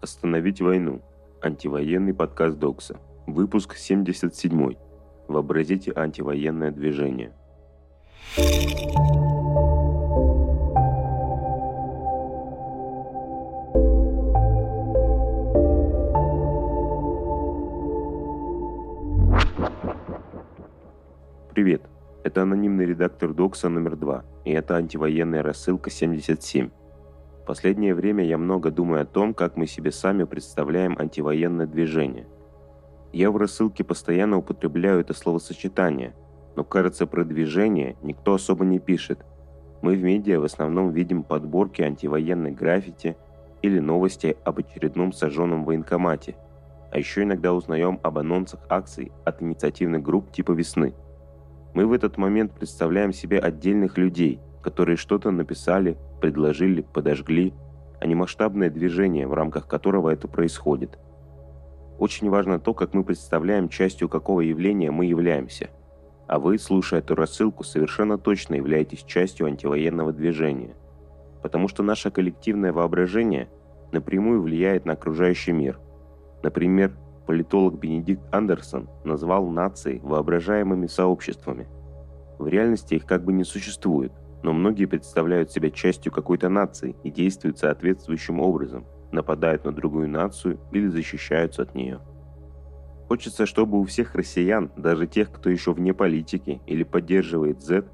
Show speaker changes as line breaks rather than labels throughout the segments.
Остановить войну. Антивоенный подкаст Докса. Выпуск 77. Вообразите антивоенное движение. Привет, это анонимный редактор Докса номер 2, и это антивоенная рассылка 77 последнее время я много думаю о том, как мы себе сами представляем антивоенное движение. Я в рассылке постоянно употребляю это словосочетание, но кажется про движение никто особо не пишет. Мы в медиа в основном видим подборки антивоенной граффити или новости об очередном сожженном военкомате, а еще иногда узнаем об анонсах акций от инициативных групп типа «Весны». Мы в этот момент представляем себе отдельных людей, которые что-то написали, предложили, подожгли, а не масштабное движение, в рамках которого это происходит. Очень важно то, как мы представляем, частью какого явления мы являемся. А вы, слушая эту рассылку, совершенно точно являетесь частью антивоенного движения. Потому что наше коллективное воображение напрямую влияет на окружающий мир. Например, политолог Бенедикт Андерсон назвал нации воображаемыми сообществами. В реальности их как бы не существует, но многие представляют себя частью какой-то нации и действуют соответствующим образом, нападают на другую нацию или защищаются от нее. Хочется, чтобы у всех россиян, даже тех, кто еще вне политики или поддерживает Z,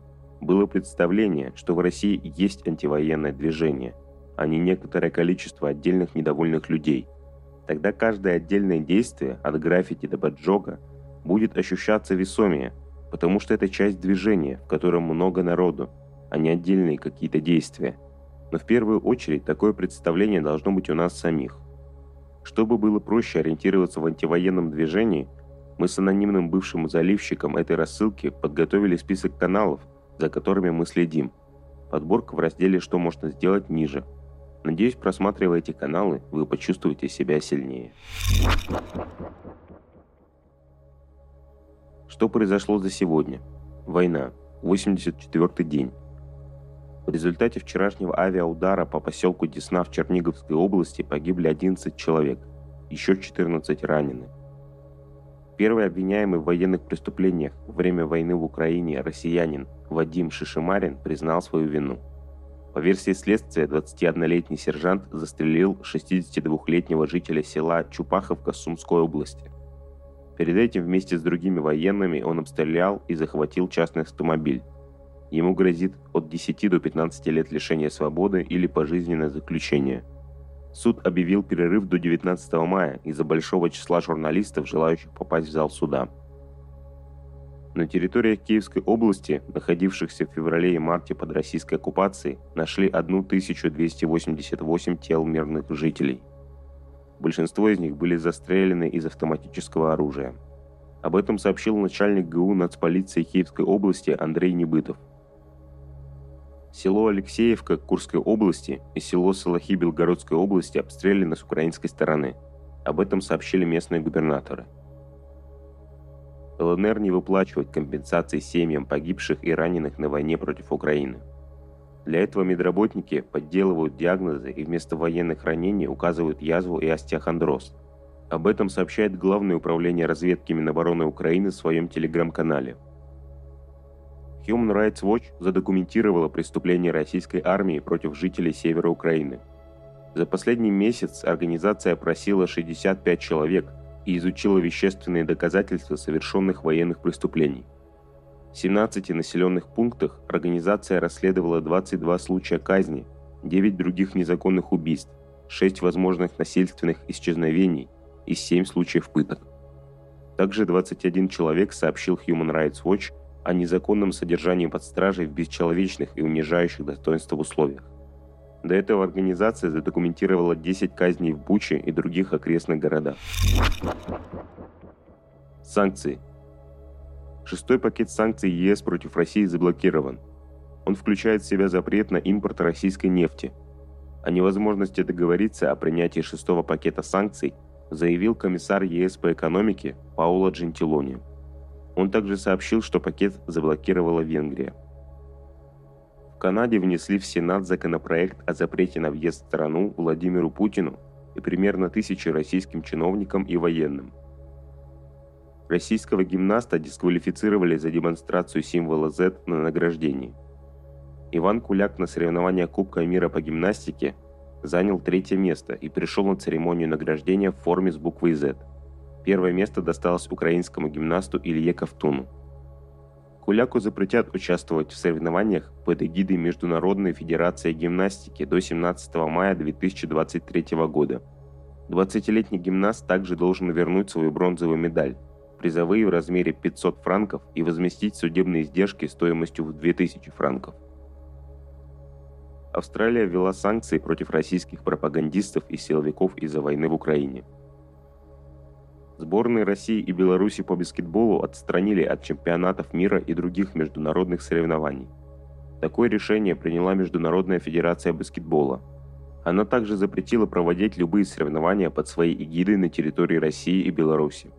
было представление, что в России есть антивоенное движение, а не некоторое количество отдельных недовольных людей. Тогда каждое отдельное действие, от граффити до поджога, будет ощущаться весомее, потому что это часть движения, в котором много народу, а не отдельные какие-то действия. Но в первую очередь такое представление должно быть у нас самих. Чтобы было проще ориентироваться в антивоенном движении, мы с анонимным бывшим заливщиком этой рассылки подготовили список каналов, за которыми мы следим. Подборка в разделе «Что можно сделать» ниже. Надеюсь, просматривая эти каналы, вы почувствуете себя сильнее. Что произошло за сегодня? Война. 84-й день. В результате вчерашнего авиаудара по поселку Десна в Черниговской области погибли 11 человек, еще 14 ранены. Первый обвиняемый в военных преступлениях во время войны в Украине россиянин Вадим Шишимарин признал свою вину. По версии следствия, 21-летний сержант застрелил 62-летнего жителя села Чупаховка Сумской области. Перед этим вместе с другими военными он обстрелял и захватил частный автомобиль. Ему грозит от 10 до 15 лет лишения свободы или пожизненное заключение. Суд объявил перерыв до 19 мая из-за большого числа журналистов, желающих попасть в зал суда. На территориях Киевской области, находившихся в феврале и марте под российской оккупацией, нашли 1288 тел мирных жителей. Большинство из них были застрелены из автоматического оружия. Об этом сообщил начальник ГУ нацполиции Киевской области Андрей Небытов – Село Алексеевка Курской области и село Салахи Белгородской области обстреляны с украинской стороны. Об этом сообщили местные губернаторы. ЛНР не выплачивает компенсации семьям погибших и раненых на войне против Украины. Для этого медработники подделывают диагнозы и вместо военных ранений указывают язву и остеохондроз. Об этом сообщает Главное управление разведки Минобороны Украины в своем телеграм-канале – Human Rights Watch задокументировала преступления российской армии против жителей севера Украины. За последний месяц организация опросила 65 человек и изучила вещественные доказательства совершенных военных преступлений. В 17 населенных пунктах организация расследовала 22 случая казни, 9 других незаконных убийств, 6 возможных насильственных исчезновений и 7 случаев пыток. Также 21 человек сообщил Human Rights Watch о незаконном содержании под стражей в бесчеловечных и унижающих достоинства условиях. До этого организация задокументировала 10 казней в Буче и других окрестных городах. Санкции. Шестой пакет санкций ЕС против России заблокирован. Он включает в себя запрет на импорт российской нефти. О невозможности договориться о принятии шестого пакета санкций заявил комиссар ЕС по экономике Паула Джентилони. Он также сообщил, что пакет заблокировала Венгрия. В Канаде внесли в Сенат законопроект о запрете на въезд в страну Владимиру Путину и примерно тысячи российским чиновникам и военным. Российского гимнаста дисквалифицировали за демонстрацию символа Z на награждении. Иван Куляк на соревнованиях Кубка мира по гимнастике занял третье место и пришел на церемонию награждения в форме с буквой Z. Первое место досталось украинскому гимнасту Илье Ковтуну. Куляку запретят участвовать в соревнованиях под эгидой Международной Федерации Гимнастики до 17 мая 2023 года. 20-летний гимнаст также должен вернуть свою бронзовую медаль, призовые в размере 500 франков и возместить судебные издержки стоимостью в 2000 франков. Австралия ввела санкции против российских пропагандистов и силовиков из-за войны в Украине – Сборные России и Беларуси по баскетболу отстранили от чемпионатов мира и других международных соревнований. Такое решение приняла Международная федерация баскетбола. Она также запретила проводить любые соревнования под своей эгидой на территории России и Беларуси.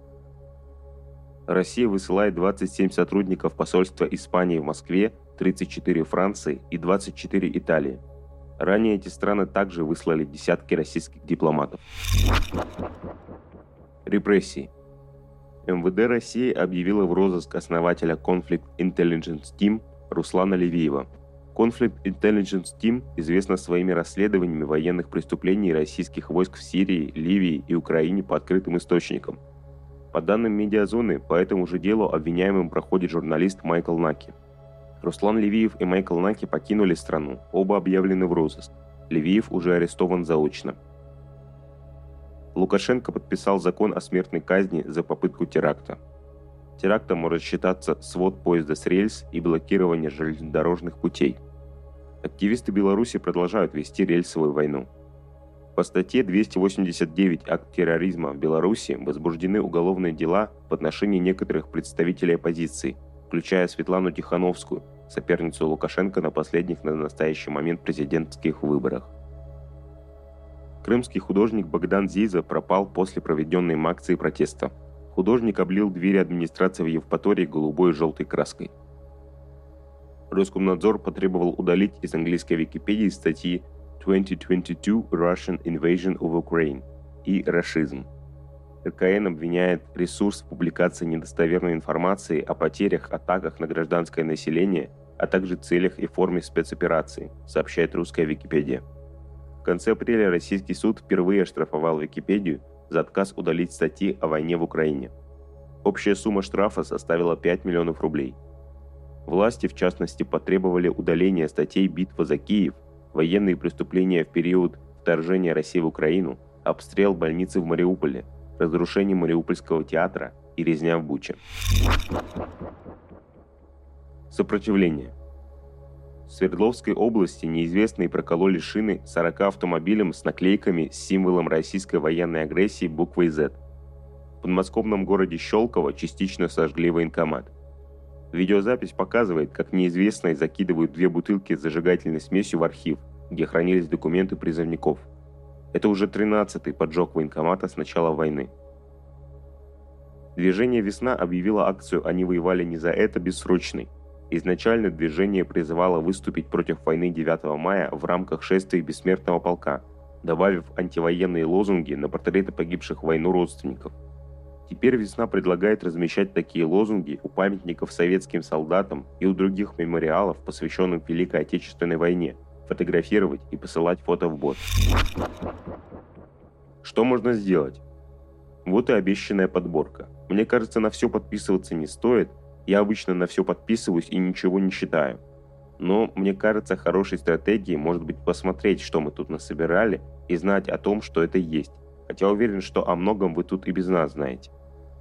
Россия высылает 27 сотрудников посольства Испании в Москве, 34 Франции и 24 Италии. Ранее эти страны также выслали десятки российских дипломатов. Репрессии. МВД России объявила в розыск основателя Conflict Intelligence Team Руслана Левиева. Conflict Intelligence Team известна своими расследованиями военных преступлений российских войск в Сирии, Ливии и Украине по открытым источникам. По данным медиазоны, по этому же делу обвиняемым проходит журналист Майкл Наки. Руслан Левиев и Майкл Наки покинули страну, оба объявлены в розыск. Левиев уже арестован заочно. Лукашенко подписал закон о смертной казни за попытку теракта. Терактом может считаться свод поезда с рельс и блокирование железнодорожных путей. Активисты Беларуси продолжают вести рельсовую войну. По статье 289 «Акт терроризма» в Беларуси возбуждены уголовные дела в отношении некоторых представителей оппозиции, включая Светлану Тихановскую, соперницу Лукашенко на последних на настоящий момент президентских выборах. Крымский художник Богдан Зиза пропал после проведенной им акции протеста. Художник облил двери администрации в Евпатории голубой и желтой краской. Роскомнадзор потребовал удалить из английской Википедии статьи 2022 Russian Invasion of Ukraine и «Рашизм». РКН обвиняет ресурс в публикации недостоверной информации о потерях, атаках на гражданское население, а также целях и форме спецоперации, сообщает русская Википедия конце апреля российский суд впервые оштрафовал Википедию за отказ удалить статьи о войне в Украине. Общая сумма штрафа составила 5 миллионов рублей. Власти, в частности, потребовали удаления статей «Битва за Киев», военные преступления в период вторжения России в Украину, обстрел больницы в Мариуполе, разрушение Мариупольского театра и резня в Буче. Сопротивление – в Свердловской области неизвестные прокололи шины 40 автомобилям с наклейками с символом российской военной агрессии буквой Z. В подмосковном городе Щелково частично сожгли военкомат. Видеозапись показывает, как неизвестные закидывают две бутылки с зажигательной смесью в архив, где хранились документы призывников. Это уже 13-й поджог военкомата с начала войны. Движение «Весна» объявило акцию «Они воевали не за это» бессрочной. Изначально движение призывало выступить против войны 9 мая в рамках шествия Бессмертного полка, добавив антивоенные лозунги на портреты погибших в войну родственников. Теперь «Весна» предлагает размещать такие лозунги у памятников советским солдатам и у других мемориалов, посвященных Великой Отечественной войне, фотографировать и посылать фото в бот. Что можно сделать? Вот и обещанная подборка. Мне кажется, на все подписываться не стоит – я обычно на все подписываюсь и ничего не считаю. Но мне кажется, хорошей стратегией может быть посмотреть, что мы тут насобирали, и знать о том, что это есть. Хотя уверен, что о многом вы тут и без нас знаете.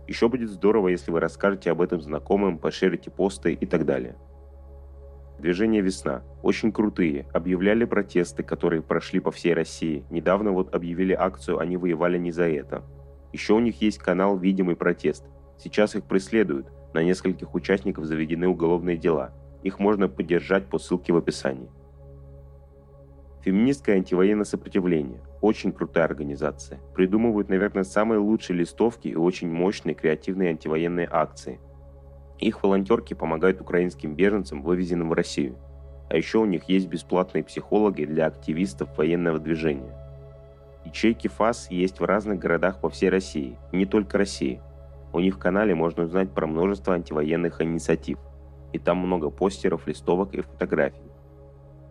Еще будет здорово, если вы расскажете об этом знакомым, пошерите посты и так далее. Движение «Весна». Очень крутые. Объявляли протесты, которые прошли по всей России. Недавно вот объявили акцию «Они воевали не за это». Еще у них есть канал «Видимый протест». Сейчас их преследуют. На нескольких участников заведены уголовные дела. Их можно поддержать по ссылке в описании. Феминистское антивоенное сопротивление. Очень крутая организация. Придумывают, наверное, самые лучшие листовки и очень мощные креативные антивоенные акции. Их волонтерки помогают украинским беженцам, вывезенным в Россию. А еще у них есть бесплатные психологи для активистов военного движения. Ячейки ФАС есть в разных городах по всей России, не только России. У них в канале можно узнать про множество антивоенных инициатив. И там много постеров, листовок и фотографий.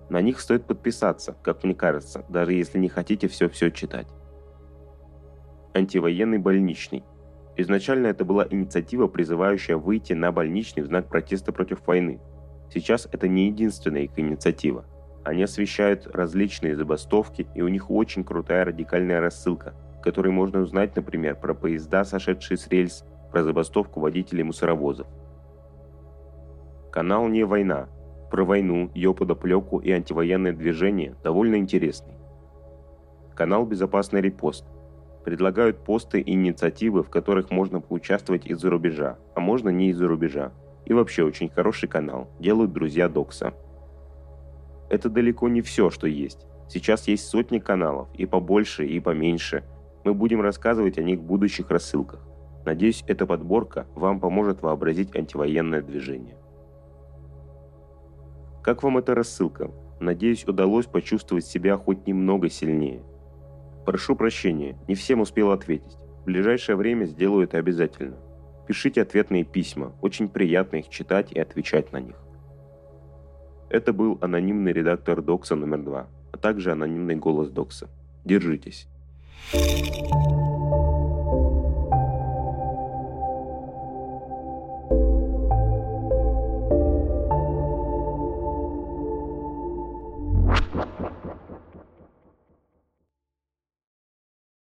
На них стоит подписаться, как мне кажется, даже если не хотите все-все читать. Антивоенный больничный. Изначально это была инициатива, призывающая выйти на больничный в знак протеста против войны. Сейчас это не единственная их инициатива. Они освещают различные забастовки, и у них очень крутая радикальная рассылка, которой можно узнать, например, про поезда, сошедшие с рельс, про забастовку водителей мусоровозов. Канал «Не война», про войну, ее подоплеку и антивоенное движение довольно интересный. Канал «Безопасный репост». Предлагают посты и инициативы, в которых можно поучаствовать из-за рубежа, а можно не из-за рубежа. И вообще очень хороший канал, делают друзья Докса. Это далеко не все, что есть. Сейчас есть сотни каналов, и побольше, и поменьше. Мы будем рассказывать о них в будущих рассылках. Надеюсь, эта подборка вам поможет вообразить антивоенное движение. Как вам эта рассылка? Надеюсь, удалось почувствовать себя хоть немного сильнее. Прошу прощения, не всем успел ответить. В ближайшее время сделаю это обязательно. Пишите ответные письма, очень приятно их читать и отвечать на них. Это был анонимный редактор Докса номер два, а также анонимный голос Докса. Держитесь.